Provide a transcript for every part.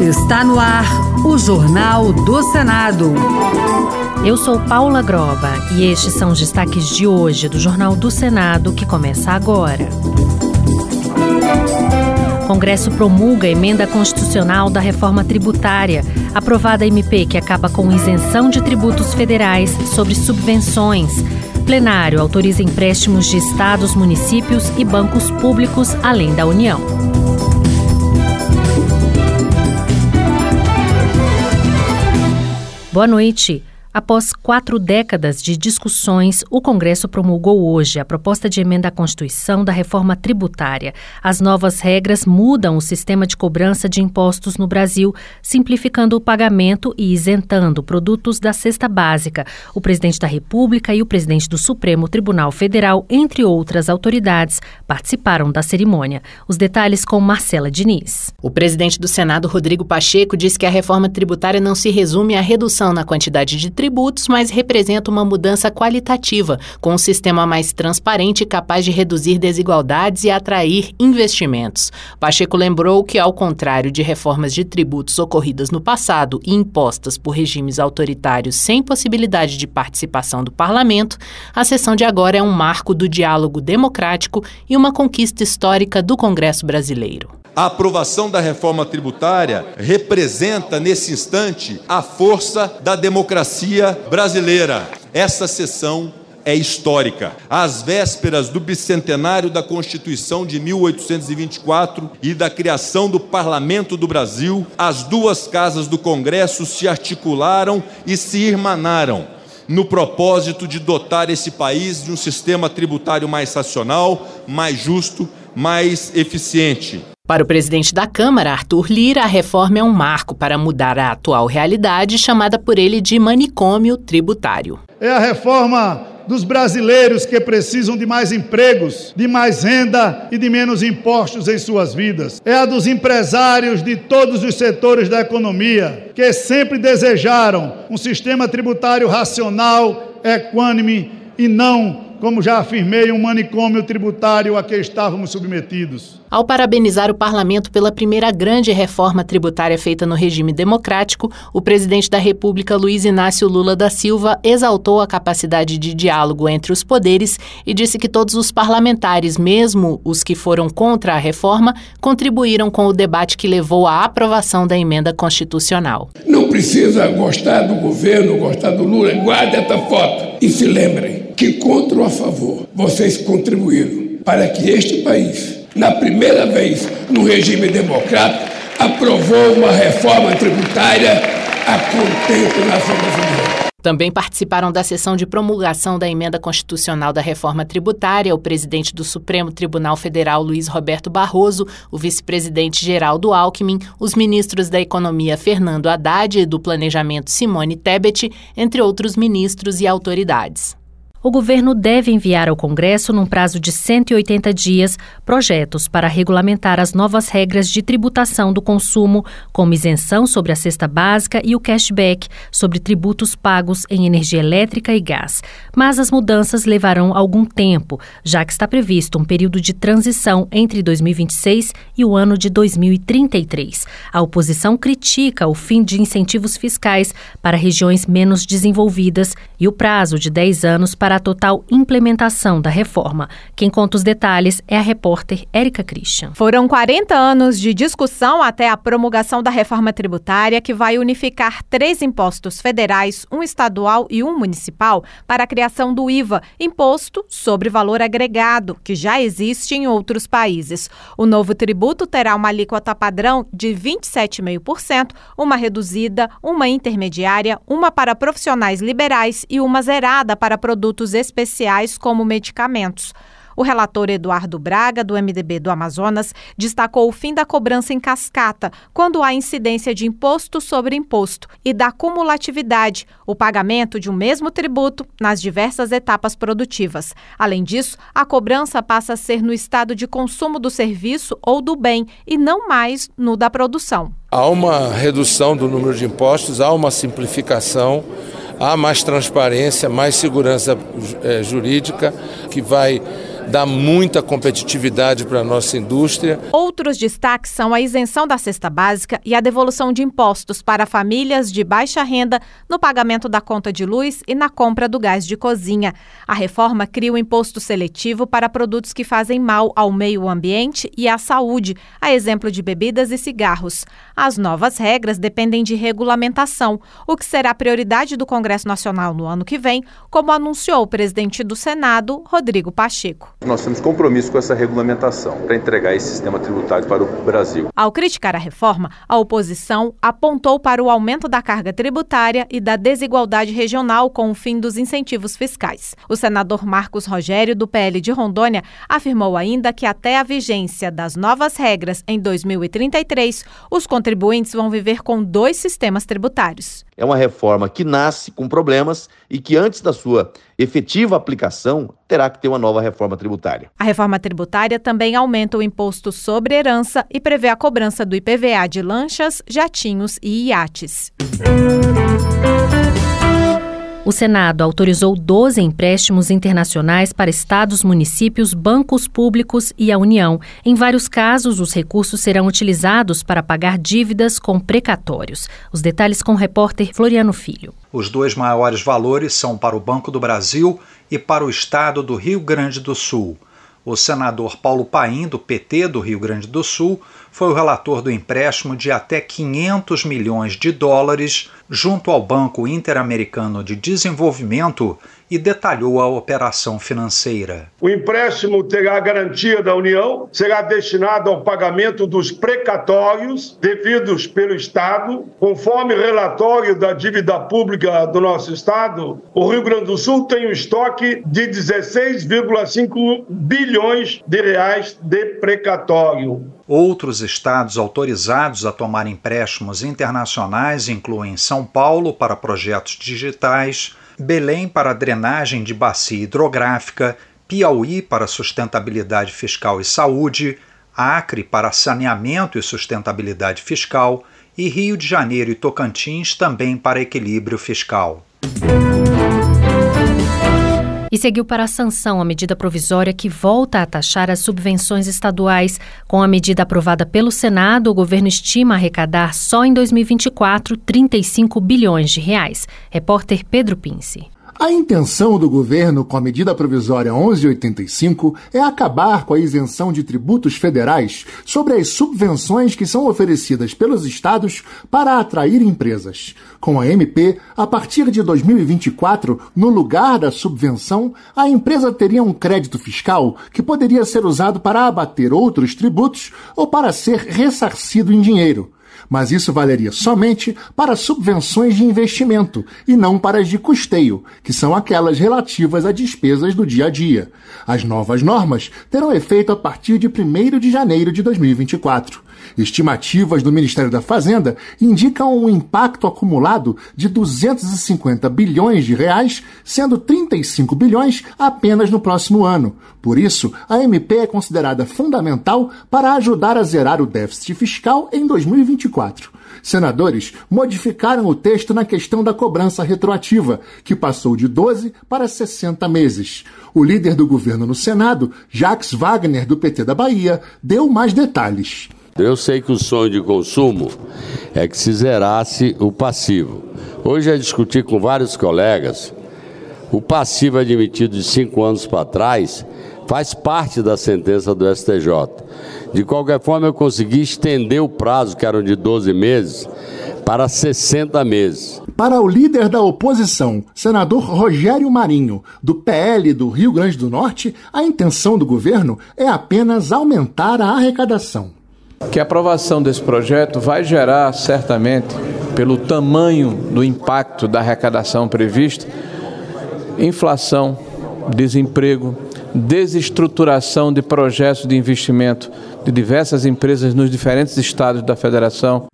Está no ar o Jornal do Senado. Eu sou Paula Groba e estes são os destaques de hoje do Jornal do Senado que começa agora. Congresso promulga a emenda constitucional da reforma tributária. Aprovada a MP que acaba com isenção de tributos federais sobre subvenções. Plenário autoriza empréstimos de estados, municípios e bancos públicos além da União. Boa noite. Após quatro décadas de discussões, o Congresso promulgou hoje a proposta de emenda à Constituição da reforma tributária. As novas regras mudam o sistema de cobrança de impostos no Brasil, simplificando o pagamento e isentando produtos da cesta básica. O presidente da República e o presidente do Supremo Tribunal Federal, entre outras autoridades, participaram da cerimônia. Os detalhes com Marcela Diniz. O presidente do Senado, Rodrigo Pacheco, disse que a reforma tributária não se resume à redução na quantidade de tributos, mas representa uma mudança qualitativa, com um sistema mais transparente capaz de reduzir desigualdades e atrair investimentos. Pacheco lembrou que, ao contrário de reformas de tributos ocorridas no passado e impostas por regimes autoritários sem possibilidade de participação do parlamento, a sessão de agora é um marco do diálogo democrático e uma conquista histórica do Congresso brasileiro. A aprovação da reforma tributária representa, nesse instante, a força da democracia brasileira. Essa sessão é histórica. Às vésperas do bicentenário da Constituição de 1824 e da criação do Parlamento do Brasil, as duas casas do Congresso se articularam e se irmanaram no propósito de dotar esse país de um sistema tributário mais racional, mais justo, mais eficiente. Para o presidente da Câmara, Arthur Lira, a reforma é um marco para mudar a atual realidade, chamada por ele de manicômio tributário. É a reforma dos brasileiros que precisam de mais empregos, de mais renda e de menos impostos em suas vidas. É a dos empresários de todos os setores da economia que sempre desejaram um sistema tributário racional, equânime e não como já afirmei, um manicômio tributário a que estávamos submetidos. Ao parabenizar o parlamento pela primeira grande reforma tributária feita no regime democrático, o presidente da República, Luiz Inácio Lula da Silva, exaltou a capacidade de diálogo entre os poderes e disse que todos os parlamentares, mesmo os que foram contra a reforma, contribuíram com o debate que levou à aprovação da emenda constitucional. Não precisa gostar do governo, gostar do Lula, guarde essa foto e se lembrem que contra ou a favor, vocês contribuíram para que este país, na primeira vez no regime democrático, aprovou uma reforma tributária a contento nacional brasileira. Também participaram da sessão de promulgação da emenda constitucional da reforma tributária o presidente do Supremo Tribunal Federal Luiz Roberto Barroso, o vice-presidente Geraldo Alckmin, os ministros da Economia Fernando Haddad e do Planejamento Simone Tebet, entre outros ministros e autoridades. O governo deve enviar ao Congresso, num prazo de 180 dias, projetos para regulamentar as novas regras de tributação do consumo, como isenção sobre a cesta básica e o cashback sobre tributos pagos em energia elétrica e gás. Mas as mudanças levarão algum tempo, já que está previsto um período de transição entre 2026 e o ano de 2033. A oposição critica o fim de incentivos fiscais para regiões menos desenvolvidas e o prazo de 10 anos para para a total implementação da reforma. Quem conta os detalhes é a repórter Érica Christian. Foram 40 anos de discussão até a promulgação da reforma tributária, que vai unificar três impostos federais, um estadual e um municipal, para a criação do IVA, Imposto sobre Valor Agregado, que já existe em outros países. O novo tributo terá uma alíquota padrão de 27,5%, uma reduzida, uma intermediária, uma para profissionais liberais e uma zerada para produtos produtos especiais como medicamentos. O relator Eduardo Braga, do MDB do Amazonas, destacou o fim da cobrança em cascata, quando há incidência de imposto sobre imposto, e da cumulatividade, o pagamento de um mesmo tributo nas diversas etapas produtivas. Além disso, a cobrança passa a ser no estado de consumo do serviço ou do bem e não mais no da produção. Há uma redução do número de impostos, há uma simplificação há mais transparência, mais segurança é, jurídica, que vai dá muita competitividade para a nossa indústria. Outros destaques são a isenção da cesta básica e a devolução de impostos para famílias de baixa renda no pagamento da conta de luz e na compra do gás de cozinha. A reforma cria o um imposto seletivo para produtos que fazem mal ao meio ambiente e à saúde, a exemplo de bebidas e cigarros. As novas regras dependem de regulamentação, o que será prioridade do Congresso Nacional no ano que vem, como anunciou o presidente do Senado, Rodrigo Pacheco. Nós temos compromisso com essa regulamentação para entregar esse sistema tributário para o Brasil. Ao criticar a reforma, a oposição apontou para o aumento da carga tributária e da desigualdade regional com o fim dos incentivos fiscais. O senador Marcos Rogério, do PL de Rondônia, afirmou ainda que até a vigência das novas regras em 2033, os contribuintes vão viver com dois sistemas tributários. É uma reforma que nasce com problemas e que, antes da sua efetiva aplicação, terá que ter uma nova reforma tributária. A reforma tributária também aumenta o imposto sobre herança e prevê a cobrança do IPVA de lanchas, jatinhos e iates. O Senado autorizou 12 empréstimos internacionais para estados, municípios, bancos públicos e a União. Em vários casos, os recursos serão utilizados para pagar dívidas com precatórios. Os detalhes com o repórter Floriano Filho. Os dois maiores valores são para o Banco do Brasil e para o estado do Rio Grande do Sul. O senador Paulo Paim, do PT do Rio Grande do Sul, foi o relator do empréstimo de até 500 milhões de dólares junto ao Banco Interamericano de Desenvolvimento e detalhou a operação financeira. O empréstimo terá garantia da União, será destinado ao pagamento dos precatórios devidos pelo Estado. Conforme relatório da dívida pública do nosso Estado, o Rio Grande do Sul tem um estoque de 16,5 bilhões de reais de precatório. Outros estados autorizados a tomar empréstimos internacionais incluem São Paulo para projetos digitais, Belém para drenagem de bacia hidrográfica, Piauí para sustentabilidade fiscal e saúde, Acre para saneamento e sustentabilidade fiscal e Rio de Janeiro e Tocantins também para equilíbrio fiscal e seguiu para a sanção a medida provisória que volta a taxar as subvenções estaduais. Com a medida aprovada pelo Senado, o governo estima arrecadar só em 2024 35 bilhões de reais. Repórter Pedro Pince. A intenção do governo com a medida provisória 1185 é acabar com a isenção de tributos federais sobre as subvenções que são oferecidas pelos estados para atrair empresas. Com a MP, a partir de 2024, no lugar da subvenção, a empresa teria um crédito fiscal que poderia ser usado para abater outros tributos ou para ser ressarcido em dinheiro mas isso valeria somente para subvenções de investimento e não para as de custeio, que são aquelas relativas a despesas do dia a dia. As novas normas terão efeito a partir de 1 de janeiro de 2024. Estimativas do Ministério da Fazenda indicam um impacto acumulado de 250 bilhões de reais, sendo 35 bilhões apenas no próximo ano. Por isso, a MP é considerada fundamental para ajudar a zerar o déficit fiscal em 2024. Senadores modificaram o texto na questão da cobrança retroativa, que passou de 12 para 60 meses. O líder do governo no Senado, Jacques Wagner, do PT da Bahia, deu mais detalhes. Eu sei que o sonho de consumo é que se zerasse o passivo. Hoje, a discutir com vários colegas, o passivo admitido de cinco anos para trás faz parte da sentença do STJ. De qualquer forma, eu consegui estender o prazo, que eram de 12 meses, para 60 meses. Para o líder da oposição, senador Rogério Marinho, do PL do Rio Grande do Norte, a intenção do governo é apenas aumentar a arrecadação que a aprovação desse projeto vai gerar, certamente, pelo tamanho do impacto da arrecadação prevista, inflação, desemprego, desestruturação de projetos de investimento de diversas empresas nos diferentes estados da federação.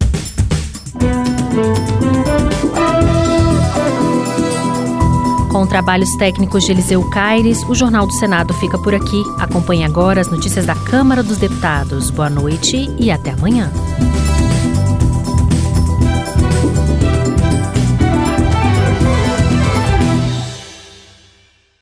Com trabalhos técnicos de Eliseu Caires, o Jornal do Senado fica por aqui. Acompanhe agora as notícias da Câmara dos Deputados. Boa noite e até amanhã.